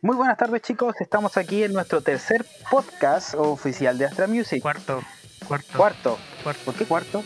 Muy buenas tardes chicos, estamos aquí en nuestro tercer podcast oficial de Astra Music. Cuarto. Cuarto. Cuarto. Cuarto. ¿Por qué cuarto?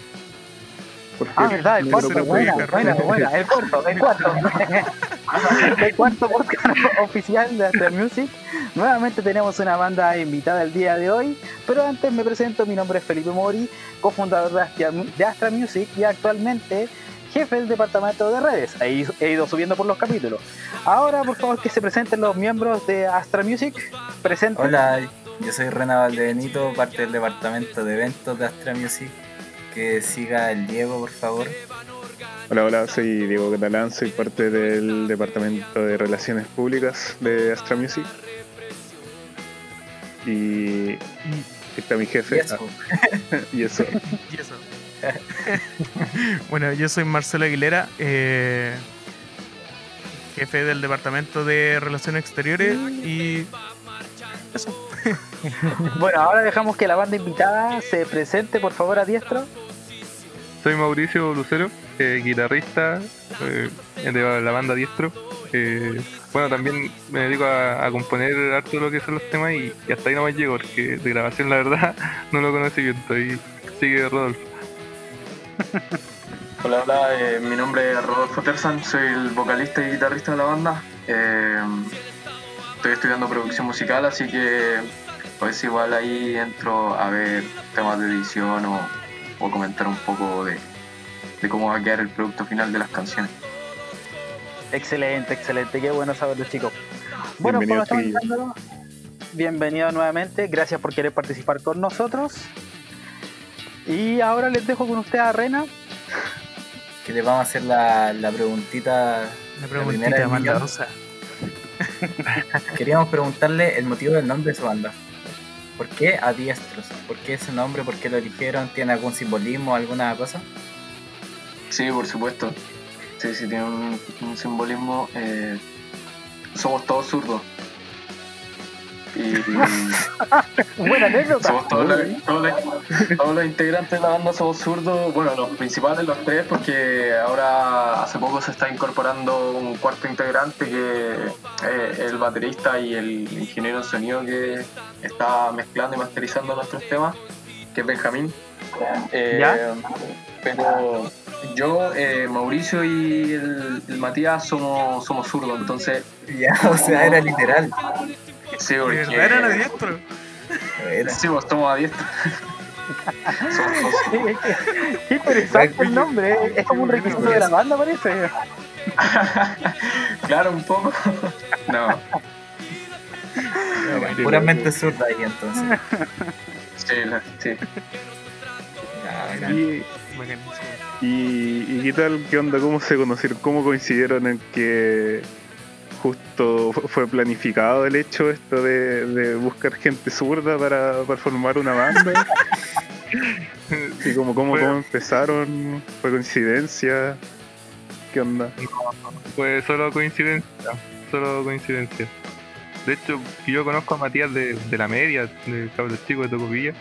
Porque Ah, verdad, el cuarto. Buena, buena, el cuarto, el cuarto. el cuarto podcast oficial de Astra Music. Nuevamente tenemos una banda invitada el día de hoy, pero antes me presento, mi nombre es Felipe Mori, cofundador de Astra, de Astra Music y actualmente jefe del departamento de redes. Ahí he ido subiendo por los capítulos. Ahora, por favor, que se presenten los miembros de Astra Music. Presenten. Hola, yo soy Rena Valdebenito, parte del departamento de eventos de Astra Music. Que siga el Diego, por favor. Hola, hola, soy Diego Catalán, soy parte del Departamento de Relaciones Públicas de Astra Music. Y está mi jefe. Y eso. Ah, y eso. Y eso. bueno, yo soy Marcelo Aguilera, eh, jefe del Departamento de Relaciones Exteriores y eso. Bueno, ahora dejamos que la banda invitada se presente, por favor, a diestro. Soy Mauricio Lucero, eh, guitarrista eh, de la banda Diestro. Eh, bueno, también me dedico a, a componer harto lo que son los temas y, y hasta ahí no me llego, porque de grabación la verdad no lo conocí bien. Estoy, sigue Rodolfo. Hola, hola, eh, mi nombre es Rodolfo Tersan, soy el vocalista y guitarrista de la banda. Eh, estoy estudiando producción musical, así que pues igual ahí entro a ver temas de edición o, o comentar un poco de, de cómo va a quedar el producto final de las canciones. Excelente, excelente, qué bueno saberlo, chicos. Bueno, Bienvenido, bienvenido nuevamente, gracias por querer participar con nosotros. Y ahora les dejo con usted a Rena. Que le vamos a hacer la, la preguntita. Una primera preguntita millón. maldadosa. Queríamos preguntarle el motivo del nombre de su banda. ¿Por qué Adiestros? ¿Por qué ese nombre? ¿Por qué lo eligieron? ¿Tiene algún simbolismo, alguna cosa? Sí, por supuesto. Sí, sí, tiene un, un simbolismo. eh, somos todos zurdos. Y, Buena anécdota. Somos todos, los, todos los- todos los integrantes de la banda somos zurdos, bueno, los principales, los tres, porque ahora hace poco se está incorporando un cuarto integrante que es el baterista y el ingeniero en sonido que está mezclando y masterizando nuestros temas, que es Benjamín. Eh, ¿Ya? Pero yo, eh, Mauricio y el, el Matías somos, somos zurdos, entonces Ya, o sea, era literal. Sí, ¿De porque... verdad eran adiestro? Era. Sí, pues somos Qué interesante el nombre, eh. es como un requisito de la banda, parece. claro, un poco. No, Puramente zurda ahí entonces. sí, la- sí. Bacán. Y, y, ¿Y qué tal? ¿Qué onda? ¿Cómo se conocieron? ¿Cómo coincidieron en que justo fu- fue planificado el hecho esto de, de buscar gente zurda para, para formar una banda? ¿Y cómo, cómo, cómo empezaron? ¿Fue coincidencia? ¿Qué onda? Fue solo coincidencia, solo coincidencia. De hecho, yo conozco a Matías de, de la media, de cabros chicos de Tocopilla,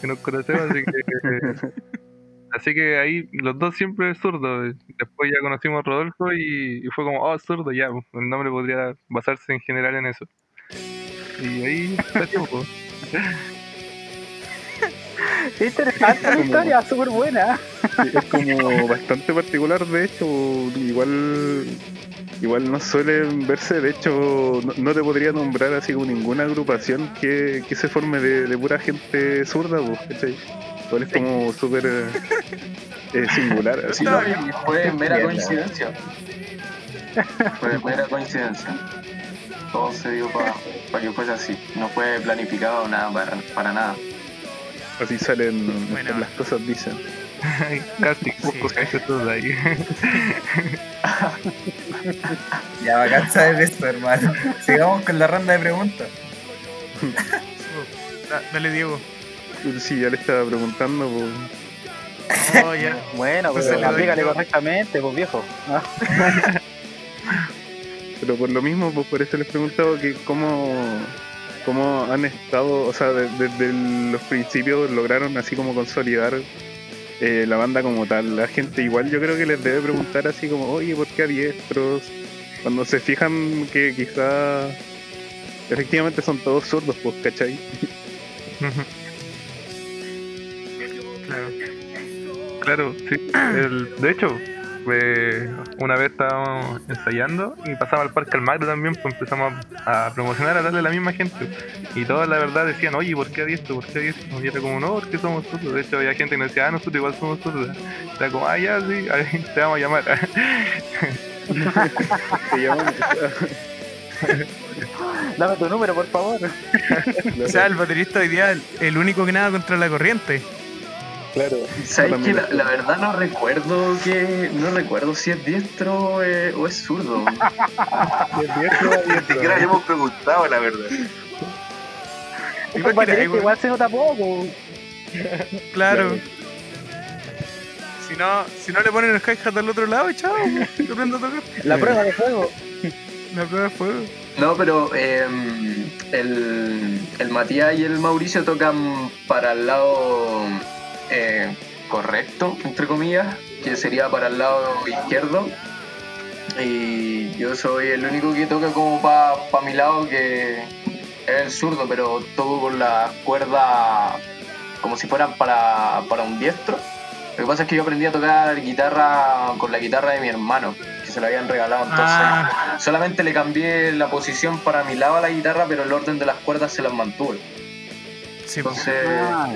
que nos conocemos, así que así que ahí los dos siempre zurdos. Después ya conocimos a Rodolfo y, y fue como, oh, zurdo, ya, pues, el nombre podría basarse en general en eso. Y ahí está tiempo. Interesante la historia, súper buena. Es como bastante particular, de hecho, igual igual no suelen verse, de hecho no, no te podría nombrar así como ninguna agrupación que, que se forme de, de pura gente zurda, pues, ¿cachai? Igual es como súper eh, eh, singular, así. No, fue mera coincidencia. Fue mera coincidencia. Todo se dio para que fuese así. No fue planificado nada para, para nada. Así salen Bueno. las cosas, dicen. Casi, poco Sí. todos ahí. Ya, bacán saber esto, hermano. Sigamos con la ronda de preguntas. Da- Dale, Diego. Sí, ya le estaba preguntando, pues, Oh, ya. Bueno, Pues aplícale yo. correctamente, pues viejo. Pero por lo mismo, pues por eso les preguntaba que cómo, cómo han estado, o sea, de- desde los principios lograron así como consolidar eh, la banda como tal. La gente igual yo creo que les debe preguntar así como, oye, ¿por qué a diestros? Cuando se fijan que quizá efectivamente son todos sordos, pues, ¿cachai? Claro, sí. El- de hecho, eh, una vez estábamos ensayando y pasaba al Parque Almagro también, pues empezamos a, a promocionar, a darle a la misma gente. Y todos la verdad decían, oye, ¿por qué esto? ¿Por qué esto? Y era como, no, porque somos nosotros. De hecho, había gente que nos decía, ah, nosotros igual somos nosotros. Era como, ah, ya, sí, a ver, te vamos a llamar. Se llaman- Dame tu número, por favor. O sea, el baterista hoy día el único que nada contra la corriente. Claro. ¿Sabes que la, la verdad no recuerdo que no recuerdo si es diestro eh, o es zurdo. El diestro, Ni siquiera le hemos preguntado, la verdad. Es baterista igual se nota poco. Claro. Si no, si no le ponen el hi-hat al otro lado, chao, lo prendo a tocar. La prueba de fuego. La prueba de fuego. No, pero eh, el, el Matías y el Mauricio tocan para el lado eh, correcto, entre comillas, que sería para el lado izquierdo. Y yo soy el único que toca como para mi lado, que es el zurdo, pero toco con las cuerdas como si fueran para, para un diestro. Lo que pasa es que yo aprendí a tocar guitarra con la guitarra de mi hermano, que se la habían regalado entonces. Ah, Solamente le cambié la posición para mi lado a la guitarra, pero el orden de las cuerdas se las mantuve. Sí, pues. Entonces, Ah,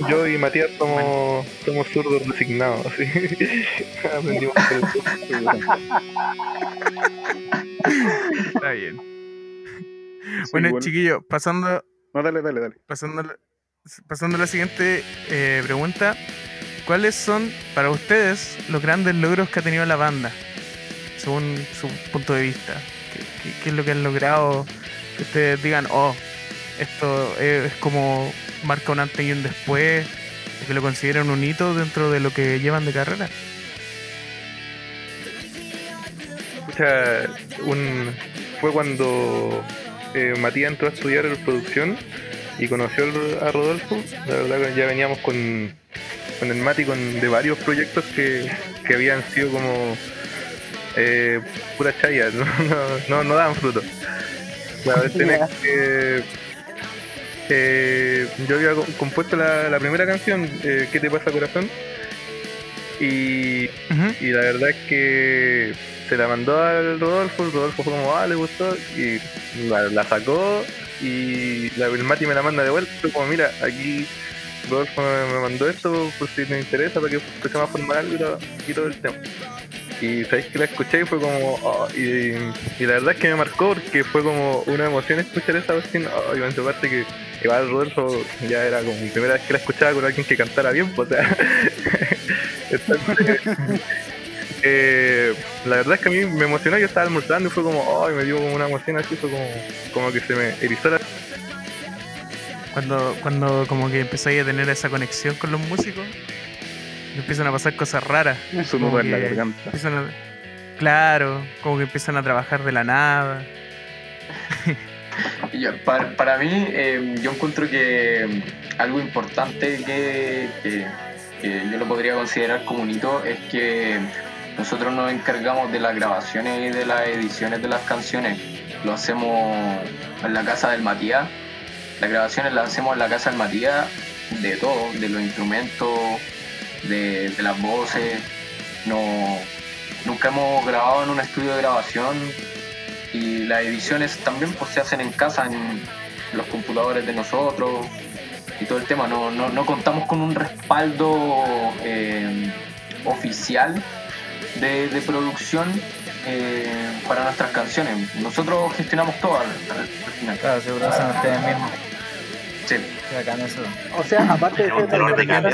ya. Yo y Matías somos, somos zurdos designados, así. Aprendimos a hacer eso. está bien. Sí, Bueno, bueno. chiquillos, pasando, No, dale, dale, dale. pasando, a la- pasando a la siguiente eh, pregunta. ¿Cuáles son para ustedes los grandes logros que ha tenido la banda? Según su punto de vista. ¿Qué, qué- qué es lo que han logrado? Que ustedes digan, oh, esto es como marca un antes y un después, y que lo consideran un hito dentro de lo que llevan de carrera. Pucha, un, fue cuando eh, Matías entró a estudiar producción y conoció a Rodolfo. La verdad que ya veníamos con, con el Mati con, de varios proyectos que, que habían sido como eh, pura chaya, no, no, no, no daban fruto. La vez tenés que eh, yo había co- compuesto la, la primera canción, eh, ¿Qué te pasa corazón? Y y la verdad es que se la mandó al Rodolfo, el Rodolfo fue como, ah, le gustó, y la, la sacó, y la, el Mati me la manda de vuelta, fue como, mira, aquí Rodolfo me, me mandó esto, por si te interesa, para que empecemos a formar algo y todo, y todo el tema. Y sabéis que la escuché y fue como, oh, y, la verdad es que me marcó porque fue como una emoción escuchar esa versión, oh, y en su parte que igual Rodolfo ya era como mi primera vez que la escuchaba con alguien que cantara bien, pues, o sea, eh, la verdad es que a mí me emocionó, yo estaba almorzando y fue como, oh, y me dio como una emoción así, fue como, como que se me erizó la Cuando, cuando como que empezáis a tener esa conexión con los músicos, empiezan a pasar cosas raras. Su Como nudo en la que garganta. empiezan a- claro, como que empiezan a trabajar de la nada. Para, para mí, eh, yo encuentro que mm, algo importante que, que- que yo lo podría considerar como un hito es que nosotros nos encargamos de las grabaciones y de las ediciones de las canciones. Lo hacemos en la casa del Matías. Las grabaciones las hacemos en la casa del Matías de todo, de los instrumentos, de, de las voces. No, nunca hemos grabado en un estudio de grabación y las ediciones también pues se hacen en casa en los computadores de nosotros y todo el tema no, no, no contamos con un respaldo eh, oficial de, de producción eh, para nuestras canciones nosotros gestionamos todo al, al- al final Claro, seguro son ustedes mismos. sí. Qué bacán eso. O sea, aparte de ser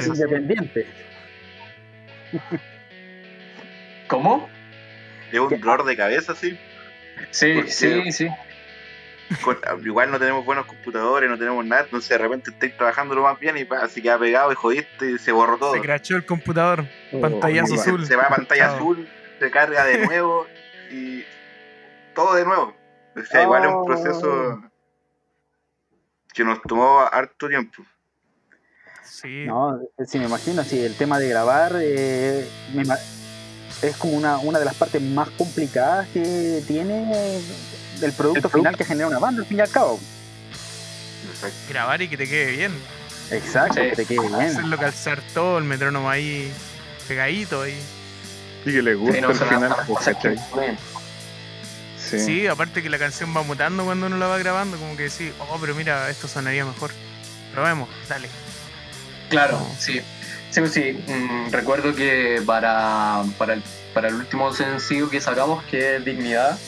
independiente. ¿Cómo? Es un dolor de cabeza, sí. sí Porque- sí sí Con- igual no tenemos buenos computadores, no tenemos nada, entonces de repente estáis trabajando lo más bien y pa, se queda pegado y jodiste y se borró todo. Se crachó el computador, Oh, pantallazo Se- azul. Se va a pantalla azul, se carga de nuevo y todo de nuevo. O sea, igual es un Oh. proceso que nos tomó harto tiempo. Sí. No, sí, me imagino, sí, el tema de grabar eh, me es como una, una de las partes más complicadas que tiene, eh, el producto final que genera una banda, al fin y al cabo. Exacto. Grabar y que te quede bien. Exacto, Sí. que te quede bien. Hacerlo calzar todo, el metrónomo ahí pegadito ahí. Y que les gusta Sí, no, al final, pues. Sí. Sí, aparte que la canción va mutando cuando uno la va grabando, como que decís, oh, pero mira, esto sonaría mejor. Probemos, dale. Claro, sí. Sí, pues sí. Mm, recuerdo que para, para, el, para el último sencillo que sacamos, que es Dignidad,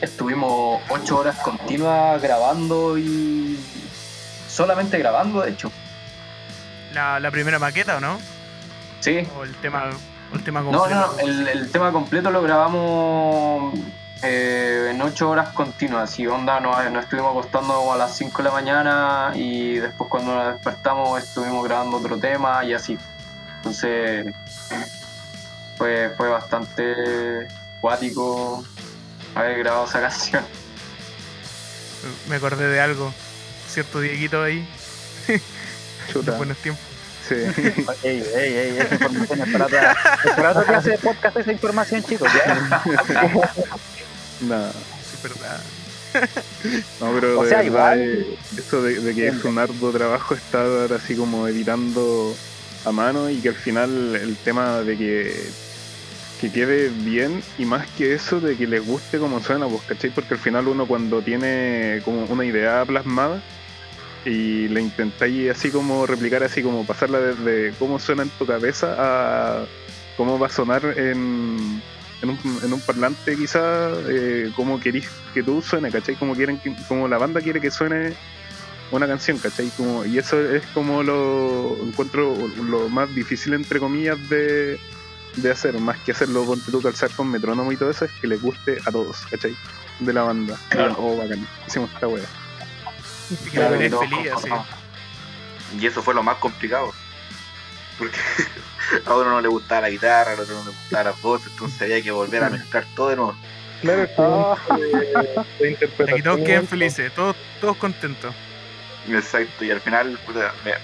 estuvimos ocho horas continuas grabando y solamente grabando, de hecho. La, la primera maqueta, ¿o no? Sí. O el tema, el tema No, completo. no, no, el, el tema completo lo grabamos eh, en ocho horas continuas. Y onda, nos, nos estuvimos acostando a las 5 de la mañana y después cuando nos despertamos estuvimos grabando otro tema y así. Entonces fue, fue bastante cuático haber grabado esa canción. Me acordé de algo. Cierto Dieguito ahí, Chuta. de buenos tiempos. Sí. Ey, ey, ey, esa información es para otra, es para otra clase de podcast esa información, chicos. ¿ya? Nada. Es verdad. No, pero O de sea, verdad, igual- eh, eso de, de que es un arduo trabajo estar así como editando a mano y que al final el tema de que, que quede bien y más que eso de que les guste como suena, pues, ¿cachai? Porque al final uno cuando tiene como una idea plasmada y la intentáis así como replicar, así como pasarla desde cómo suena en tu cabeza a cómo va a sonar en, en, un, en un parlante quizá, eh, cómo querís que tú suene, ¿cachai? Como, quieren que- como la banda quiere que suene una canción, ¿cachai? Como, y eso es como lo encuentro lo más difícil, entre comillas, de, de hacer, más que hacerlo con tú calzar con metrónomo y todo eso, es que les guste a todos, ¿cachai? De la banda. Claro. Oh, bacán, hicimos esta wea. Y que Claro, todos feliz, concordamos. Y eso fue lo más complicado. Porque a uno no le gustaba la guitarra, al otro no le gustaba las voces, entonces había que volver a mezclar todo de nuevo. Claro, eh, interpretación. Aquí todos quedan felices, todos, todos contentos. Exacto, y al final, puta, me-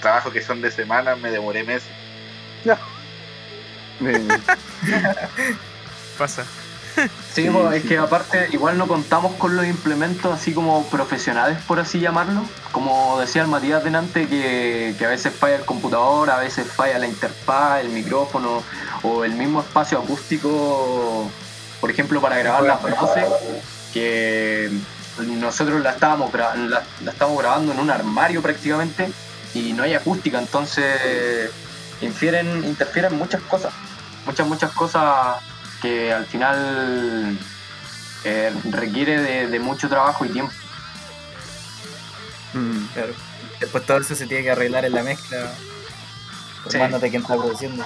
trabajos que son de semana me demoré meses. Eh, Pasa. Sí, pues, es que aparte igual no contamos con los implementos así como profesionales, por así llamarlo. Como decía el Matías delante, que, que a veces falla el computador, a veces falla la interfaz, el micrófono o el mismo espacio acústico, por ejemplo, para grabar las voces, que nosotros la estábamos, la, la estábamos grabando en un armario prácticamente y no hay acústica, entonces infieren, interfieren muchas cosas, muchas, muchas cosas que al final eh, requiere de, de mucho trabajo y tiempo. mm, Claro. Después todo eso se tiene que arreglar en la mezcla. Sí. Formándote quién está produciendo.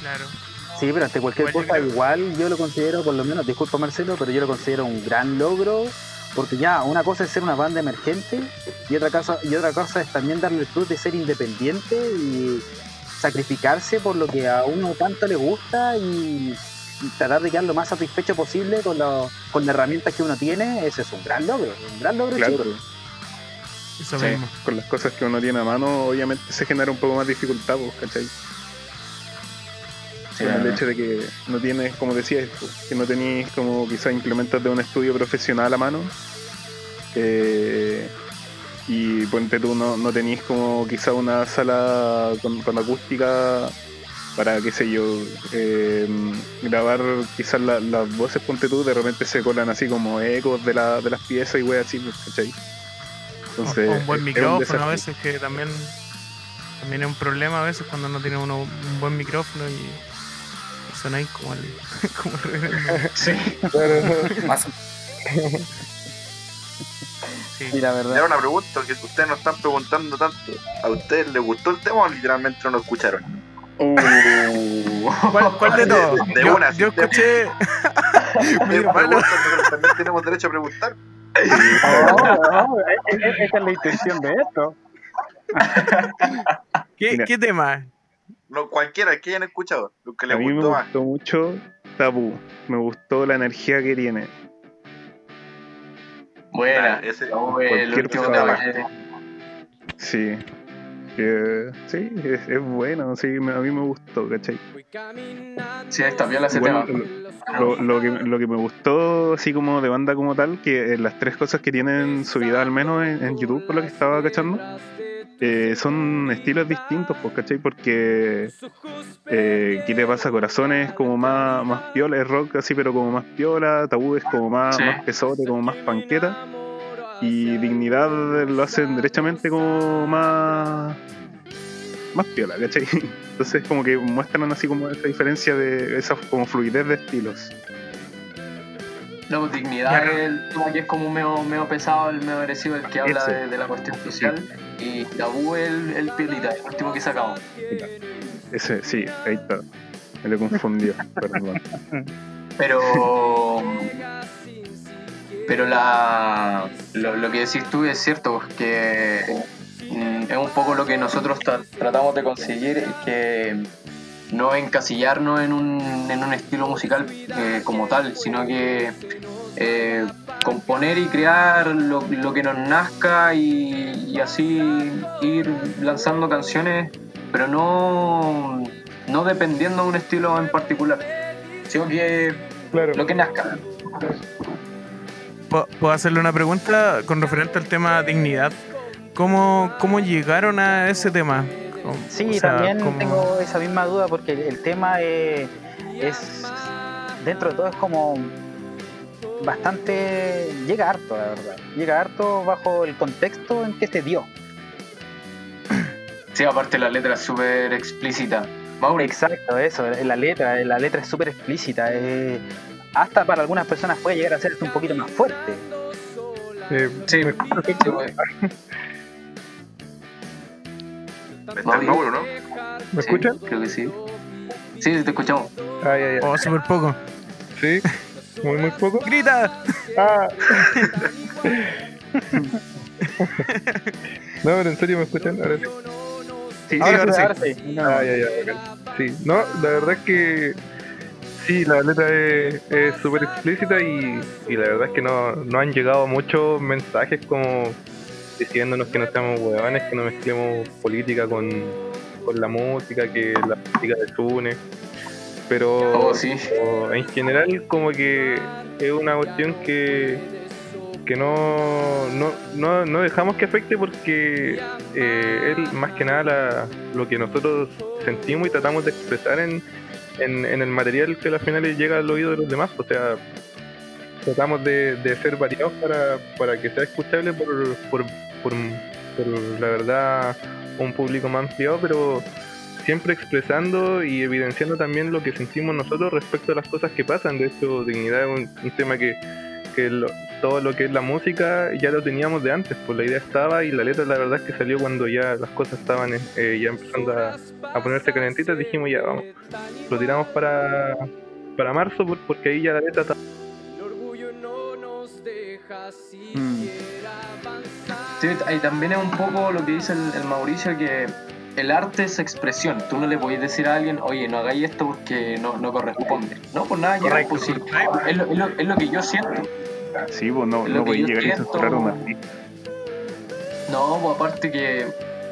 Claro. Sí, pero ante cualquier Igual yo cosa, creo- igual yo lo considero, por lo menos, disculpa Marcelo, pero yo lo considero un gran logro, porque ya, una cosa es ser una banda emergente y otra cosa, y otra cosa es también darle el plus de ser independiente y sacrificarse por lo que a uno tanto le gusta y, y tratar de quedar lo más satisfecho posible con, lo- con las herramientas que uno tiene, ese es un gran logro, un gran logro claro. chico. Eso Sí, mismo. con las cosas que uno tiene a mano, obviamente se genera un poco más dificultad, pues, ¿cachai? Con el hecho de que no tienes, como decías, pues, que no tenéis como quizás implementos de un estudio profesional a mano. eh, y ponte tú, no, no tenéis como quizás una sala con, con acústica para, qué sé yo, eh, grabar quizás la- las voces, ponte tú, de repente se colan así como ecos de, la, de las piezas y wey así, pues, ¿cachai? Entonces, o un buen es- es un micrófono a veces que también también es un problema a veces cuando no tiene uno un buen micrófono y, ahí como el como el. Sí. Más Sí. Y la Y verdad, ahora una pregunta que ustedes nos están preguntando tanto. ¿A ustedes les gustó el tema o literalmente no lo escucharon? Uh. ¿Cuál, cuál de todos? De yo, una, yo escuché también tenemos derecho a preguntar. Oh, e- e- esa es la intención de esto. ¿Qué, Mira. ¿Qué tema? No, cualquiera que hayan escuchado, lo que A les mí me gustó más. gustó mucho Tabú. Me gustó la energía que tiene. Buena. Ese- el cualquier que- Sí. porque sí, es, es bueno, sí, me- a mí me gustó, ¿cachai? Sí, está viola ese tema. lo, lo que, lo que me gustó, así como de banda como tal, que eh, las tres cosas que tienen subida al menos en, en YouTube, por lo que estaba cachando, eh, son estilos distintos, pues, ¿cachai? Porque eh, ¿qué le pasa? Corazón es como más, más piola, es rock así, pero como más piola, tabú es como más, Sí. más pesote, como más panqueta, y dignidad lo hacen derechamente como más más piola, ¿cachai? Entonces como que muestran así como esa diferencia de esa como fluidez de estilos. No, pues, dignidad es el tema que es como medio, medio pesado, el medio agresivo, el que habla de, de la cuestión social. Y tabú el, el piolita, el último que sacamos. Ese, sí, ahí está. Me lo confundió, perdón. Pero. Pero la, lo, lo que decís tú es cierto, que mm, es un poco lo que nosotros tra- tratamos de conseguir, que no encasillarnos en un, en un estilo musical eh, como tal, sino que eh, componer y crear lo, lo que nos nazca y, y así ir lanzando canciones, pero no, no dependiendo de un estilo en particular, sino que Claro. lo que nazca. ¿Puedo hacerle una pregunta con referente al tema dignidad? ¿Cómo, cómo llegaron a ese tema? ¿Cómo- Sí, o sea, también cómo- tengo esa misma duda porque el, el tema eh, es, dentro de todo es como bastante, llega harto, la verdad. Llega harto bajo el contexto en que se dio. Sí, aparte la letra es súper explícita. Mauri, Exacto, eso, la letra, la letra es súper explícita. eh, hasta para algunas personas puede llegar a ser un poquito más fuerte. Eh, sí, ¿me sí, pues. Está Mauro, ¿no? ¿Me Sí, escuchan? Creo que sí. Sí, te escuchamos. Ah, ya, ya. Oh, súper poco. Sí, muy, muy poco. ¡Grita! Ah. no, pero en serio me escuchan. Ahora sí. Sí, ahora, ahora sí, sí. ahora sí. No, Ah, ya, ya, bacán. Sí, no, la verdad es que sí, la letra es es súper explícita y, y la verdad es que no, no han llegado muchos mensajes como diciéndonos que no seamos huevones, que no mezclemos política con, con la música, que la música desune. Pero Oh, sí. o en general como que es una cuestión que, que no, no, no, no dejamos que afecte porque eh, es más que nada la- lo que nosotros sentimos y tratamos de expresar en, en, en el material que al final llega al oído de los demás. O sea, tratamos de, de ser variados para, para que sea escuchable por, por, por, por, la verdad un público más ampliado, pero siempre expresando y evidenciando también lo que sentimos nosotros respecto a las cosas que pasan. De hecho, dignidad es un, un tema que, que lo- todo lo que es la música ya lo teníamos de antes, pues la idea estaba y la letra la verdad es que salió cuando ya las cosas estaban eh, ya empezando a, a ponerse calentitas, dijimos ya vamos, lo tiramos para, para marzo por- porque ahí ya la letra estaba Mm. Sí, y también es un poco lo que dice el, el Mauricio, que el arte es expresión. Tú no le podés decir a alguien, oye, no hagáis esto porque no, no corresponde. No, pues nada, ya, pues. Es lo, es lo- es lo que yo siento. Sí, pues no, no a yo llegar siento- censurar a un artista. No, pues aparte que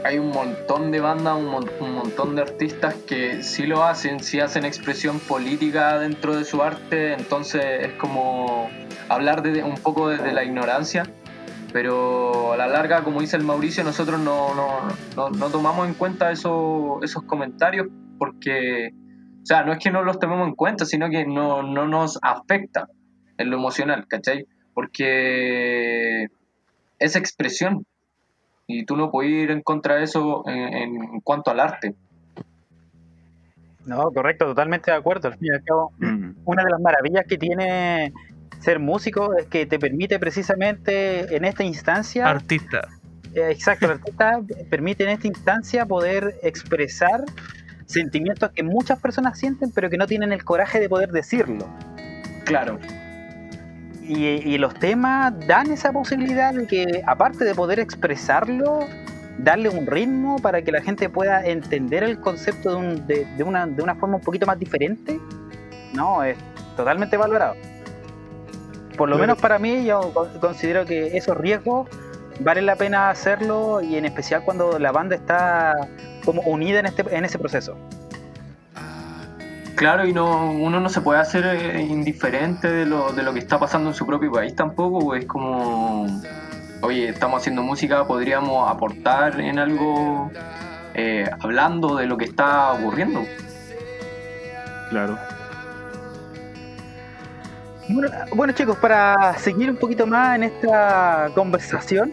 hay un montón de bandas, un, mon- un montón de artistas que sí lo hacen, sí hacen expresión política dentro de su arte, entonces es como hablar de, un poco desde la ignorancia, pero a la larga, como dice el Mauricio, nosotros no, no, no, no tomamos en cuenta eso, esos comentarios porque, o sea, no es que no los tomemos en cuenta, sino que no, no nos afecta en lo emocional, ¿cachai? Porque es expresión y tú no puedes ir en contra de eso en, en cuanto al arte. No, correcto, totalmente de acuerdo. Al fin y al cabo, Mm. una de las maravillas que tiene ser músico es que te permite precisamente en esta instancia, Artista. eh, exacto, el artista permite en esta instancia poder expresar sentimientos que muchas personas sienten pero que no tienen el coraje de poder decirlo. Claro. Y, y los temas dan esa posibilidad de que, aparte de poder expresarlo, darle un ritmo para que la gente pueda entender el concepto de, un- de- de una, de una forma un poquito más diferente, no, es totalmente valorado. Por lo Claro. menos para mí, yo con- considero que esos riesgos vale la pena hacerlo y en especial cuando la banda está como unida en, este, en ese proceso. Claro, y no, uno no se puede hacer eh, indiferente de lo, de lo que está pasando en su propio país tampoco, pues es como, oye, estamos haciendo música, podríamos aportar en algo eh, hablando de lo que está ocurriendo. Claro. Bueno, bueno, chicos, para seguir un poquito más en esta conversación,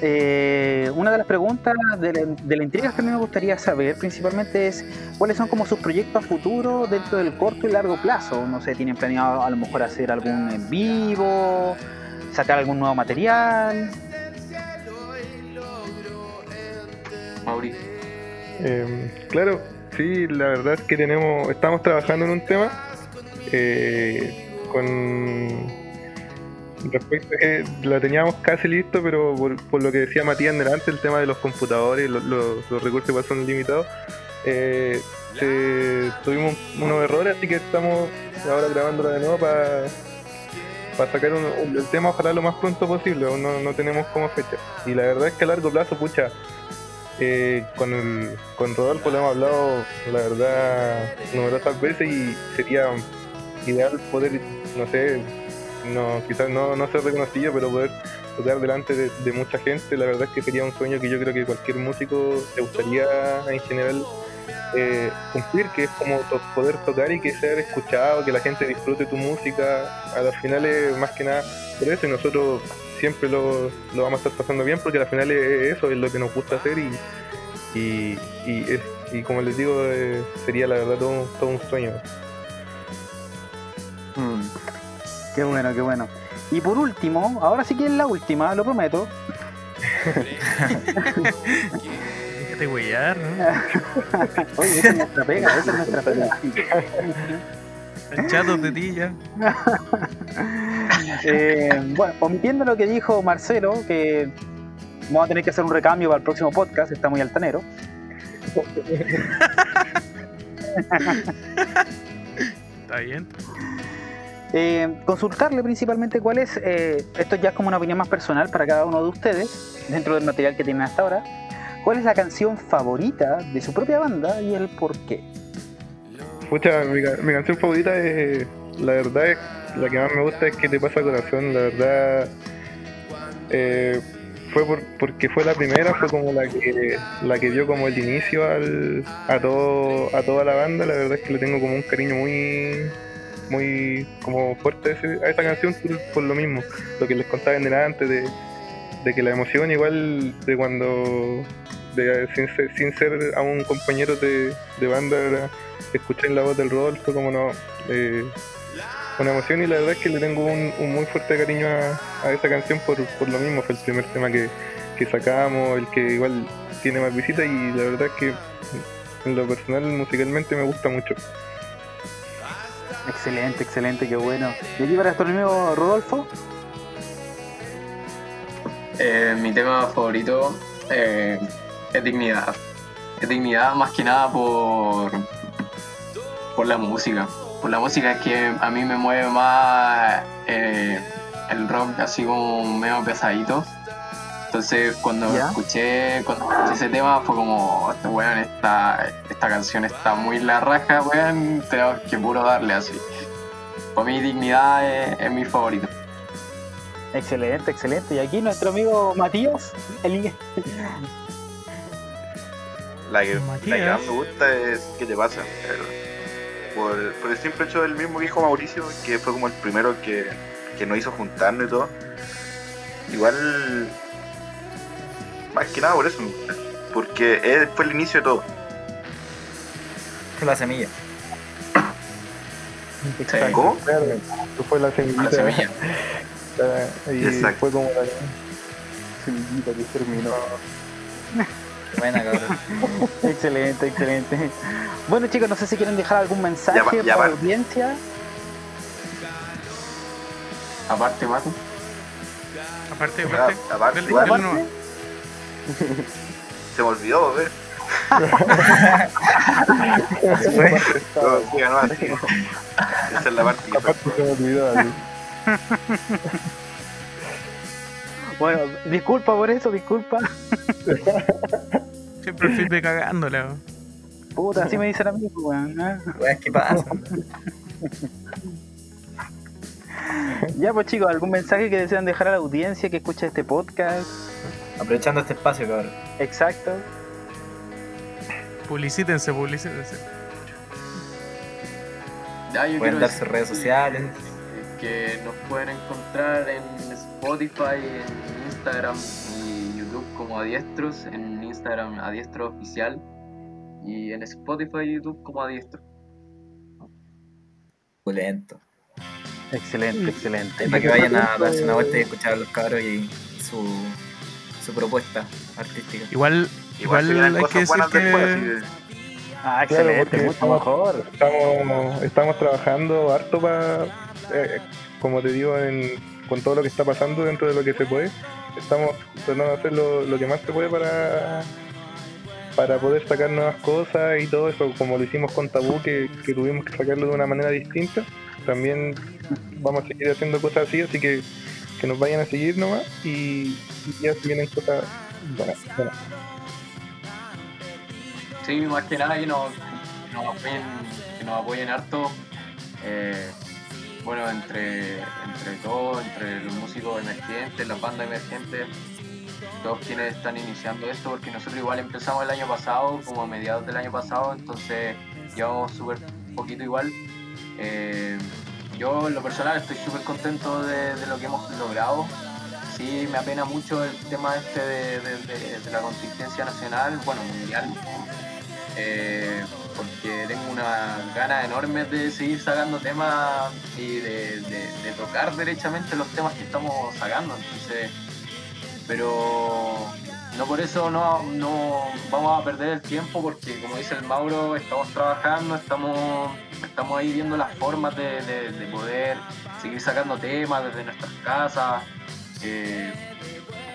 eh, una de las preguntas de, la- de la intriga que a mí me gustaría saber principalmente es cuáles son como sus proyectos a futuro dentro del corto y largo plazo. No sé, ¿tienen planeado a lo mejor hacer algún en vivo, sacar algún nuevo material? Mauri. Eh, claro, sí, la verdad es que tenemos, estamos trabajando en un tema eh, con respecto a que la teníamos casi listo, pero por, por lo que decía Matías delante, el tema de los computadores, lo- lo- los recursos igual son limitados, eh, tuvimos unos errores, así que estamos ahora grabándolo de nuevo para sacar un- un- el tema ojalá lo más pronto posible, aún no, no tenemos como fecha. Y la verdad es que a largo plazo, pucha, eh, con, el, con Rodolfo lo hemos hablado, la verdad, numerosas veces y sería ideal poder, no sé, no quizás no, no ser reconocido, pero poder tocar delante de, de mucha gente. La verdad es que sería un sueño que yo creo que cualquier músico le gustaría en general eh, cumplir, que es como poder tocar y que ser escuchado, que la gente disfrute tu música. A las finales, más que nada, por eso, y nosotros siempre lo, lo vamos a estar pasando bien, porque al final es eso, es lo que nos gusta hacer y, y, es- y como les digo, eh, sería la verdad todo, todo un sueño. Qué bueno, qué bueno. Y por último, ahora sí que es la última, lo prometo. Déjate huellar, ¿no? Oye, esa es nuestra pega, esa es nuestra pega. Chatos de ti ya. Eh, bueno, omitiendo lo que dijo Marcelo, que vamos a tener que hacer un recambio para el próximo podcast, está muy altanero. Está bien. Eh, consultarle principalmente cuál es, eh, esto ya es como una opinión más personal para cada uno de ustedes, dentro del material que tienen hasta ahora, cuál es la canción favorita de su propia banda y el por qué. Pucha, mi, ca- mi canción favorita es, la verdad, es, la que más me gusta es que te pasa corazón, la verdad. eh, fue por- porque fue la primera, fue como la que la que dio como el inicio al, a todo a toda la banda, la verdad es que le tengo como un cariño muy muy como fuerte ese- a esa canción por, lo mismo, lo que les contaba en delante de, de que la emoción igual de cuando de, sin, ser, sin ser a un compañero de, banda era escuchar la voz del Rodolfo como no eh, una emoción y la verdad es que le tengo un, un muy fuerte cariño a, a esa canción por, por lo mismo, fue el primer tema que, que sacamos, el que igual tiene más visitas y la verdad es que en lo personal musicalmente me gusta mucho. Excelente, excelente, qué bueno. Y aquí para nuestro amigo Rodolfo, Eh, mi tema favorito eh, es dignidad. Es dignidad más que nada por, por la música. Por la música es que a mí me mueve más eh, el rock así como medio pesadito. Entonces cuando Ya. escuché cuando escuché ese tema fue como, "Este weón, esta, esta canción está muy la raja, weón, tenemos que puro darle así. Para mí dignidad es, es mi favorito. excelente, excelente. Y aquí nuestro amigo Matías, el inglés. La que, la que Matías. más me gusta es ¿Qué te pasa? Por, por el simple hecho del mismo dijo Mauricio, que fue como el primero que, que nos hizo juntarnos y todo. Igual, más que nada por eso. Porque él fue el inicio de todo. Fue la semilla. Exacto. ¿Cómo? Fue la semilla. y Exacto. fue como la semillita que terminó. Buena, cabrón. Excelente, excelente. Bueno chicos, no sé si quieren dejar algún mensaje Ya va- ya para la audiencia. Aparte, Matu. Aparte, aparte. aparte, dale nomás. Se me olvidó, ¿ves? Fue. No, siga, no, así. Esa es la parte que Aparte se me olvidó. así. Bueno, disculpa por eso, disculpa. Siempre el feedback cagándola. weón. Puta, así me dicen a mí, pues, weón. ¿eh? Weas, ¿qué pasa? Ya, pues chicos, ¿algún mensaje que desean dejar a la audiencia que escucha este podcast? Aprovechando este espacio, cabrón. Exacto. Publicítense, publicítense. Ya, yo Pueden quiero dar sus decir redes sociales. que nos pueden encontrar en Spotify, en Instagram y YouTube como Adiestros, en Instagram Adiestro Oficial y en Spotify y YouTube como Adiestro. Pulento. Excelente, excelente. Para que vayan a darse una vuelta y escuchar a los cabros y su, su propuesta artística. Igual, Igual, igual hay que decir después, Ah, Claro, excelente, mucho estamos- mejor. Estamos, estamos trabajando harto para, como te digo, en, con todo lo que está pasando dentro de lo que se puede. Estamos tratando de hacer lo, lo que más se puede para para poder sacar nuevas cosas y todo eso, como lo hicimos con Tabú, que, que tuvimos que sacarlo de una manera distinta. También vamos a seguir haciendo cosas así, así que que nos vayan a seguir nomás y, y ya se vienen cosas buenas. Sí, más que nada que nos apoyen, que nos apoyen harto. eh, bueno, entre, entre todos, entre los músicos emergentes, las bandas emergentes, todos quienes están iniciando esto, porque nosotros igual empezamos el año pasado, como a mediados del año pasado, entonces llevamos súper poquito igual. Eh, yo en lo personal estoy súper contento de, de lo que hemos logrado. Sí, me apena mucho el tema este de, de- la contingencia nacional, bueno, mundial, eh, porque tengo una ganas enorme de seguir sacando temas y de tocar derechamente los temas que estamos sacando. Entonces, pero no por eso no, no vamos a perder el tiempo, porque como dice el Mauro, estamos trabajando, estamos, estamos ahí viendo las formas de, de- de poder seguir sacando temas desde nuestras casas. Eh,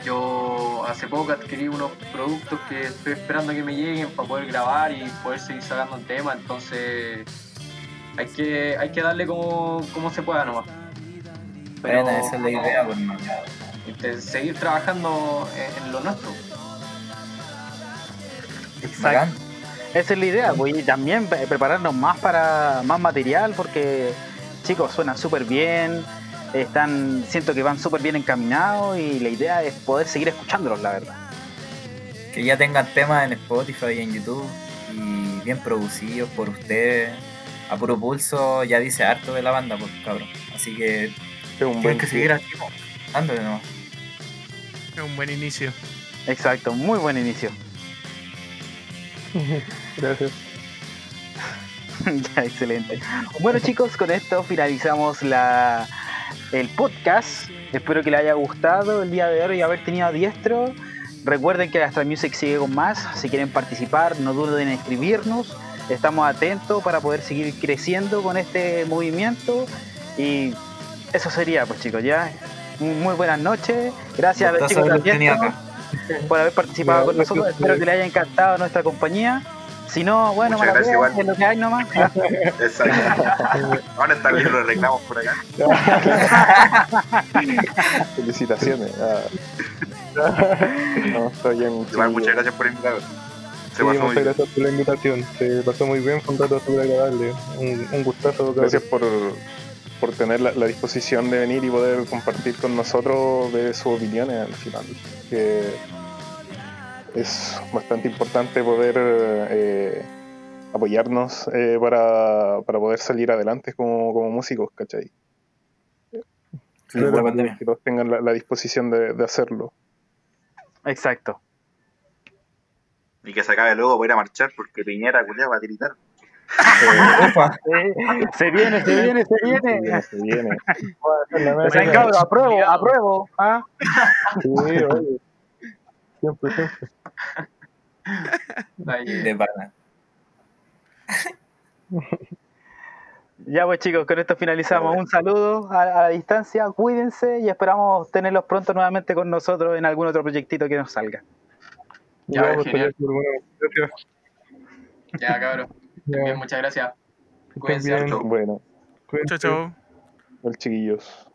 yo hace poco adquirí unos productos que estoy esperando que me lleguen para poder grabar y poder seguir sacando el tema, entonces hay que, hay que darle como, como se pueda nomás. Pero Buena, esa es la idea, pues, seguir trabajando en, en lo nuestro. Exacto. Esa es la idea, pues, y también pre- prepararnos más para más material, porque chicos, suenan súper bien, están, siento que van súper bien encaminados y la idea es poder seguir escuchándolos, la verdad. Que ya tengan temas en Spotify y en YouTube y bien producidos por ustedes. A puro pulso ya dice harto de la banda, pues cabrón. Así que Es un tienen buen que seguir así, dándole nomás. Es un buen inicio. Exacto, muy buen inicio. Gracias. ya, excelente. Bueno chicos, con esto finalizamos la, el podcast. Espero que les haya gustado el día de hoy y haber tenido a diestro. Recuerden que Astra Music sigue con más. Si quieren participar, no duden en escribirnos. Estamos atentos para poder seguir creciendo con este movimiento. Y eso sería, pues chicos, ya. Muy buenas noches. Gracias a chicos acá. por haber participado con nosotros. Espero que les haya encantado nuestra compañía. Si no, bueno, Muchas gracias, igual. es lo que hay nomás. Exacto. Ahora está el libro de reclamos por acá. Felicitaciones. Ah. no, está bien. Igual, muchas gracias por invitarnos. Se Sí, pasó muy muchas bien. gracias por la invitación. Se pasó muy bien, fue un rato súper agradable. Un, un gustazo. Gracias por, por tener la, la disposición de venir y poder compartir con nosotros de sus opiniones al final. Que es bastante importante poder eh, apoyarnos eh, para, para poder salir adelante como, como músicos, ¿cachai? Sí, que todos tengan la, la disposición de, de hacerlo. Exacto. Y que se acabe luego para ir a marchar porque Piñera culiao va a tiritar. Ufa. Se viene, se viene, se Se viene. viene, se viene. O sea, cabrón, apruebo, apruebo. ¿ah? Sí, oye. Siempre, siempre. De pana. Ya pues chicos, con esto finalizamos. Un saludo a, a la distancia, cuídense y esperamos tenerlos pronto nuevamente con nosotros en algún otro proyectito que nos salga. Ya, Ya, pues, genial. ya cabrón. Ya, Bien, muchas gracias. Cuídense. Bueno, Chao, chao. el chiquillos.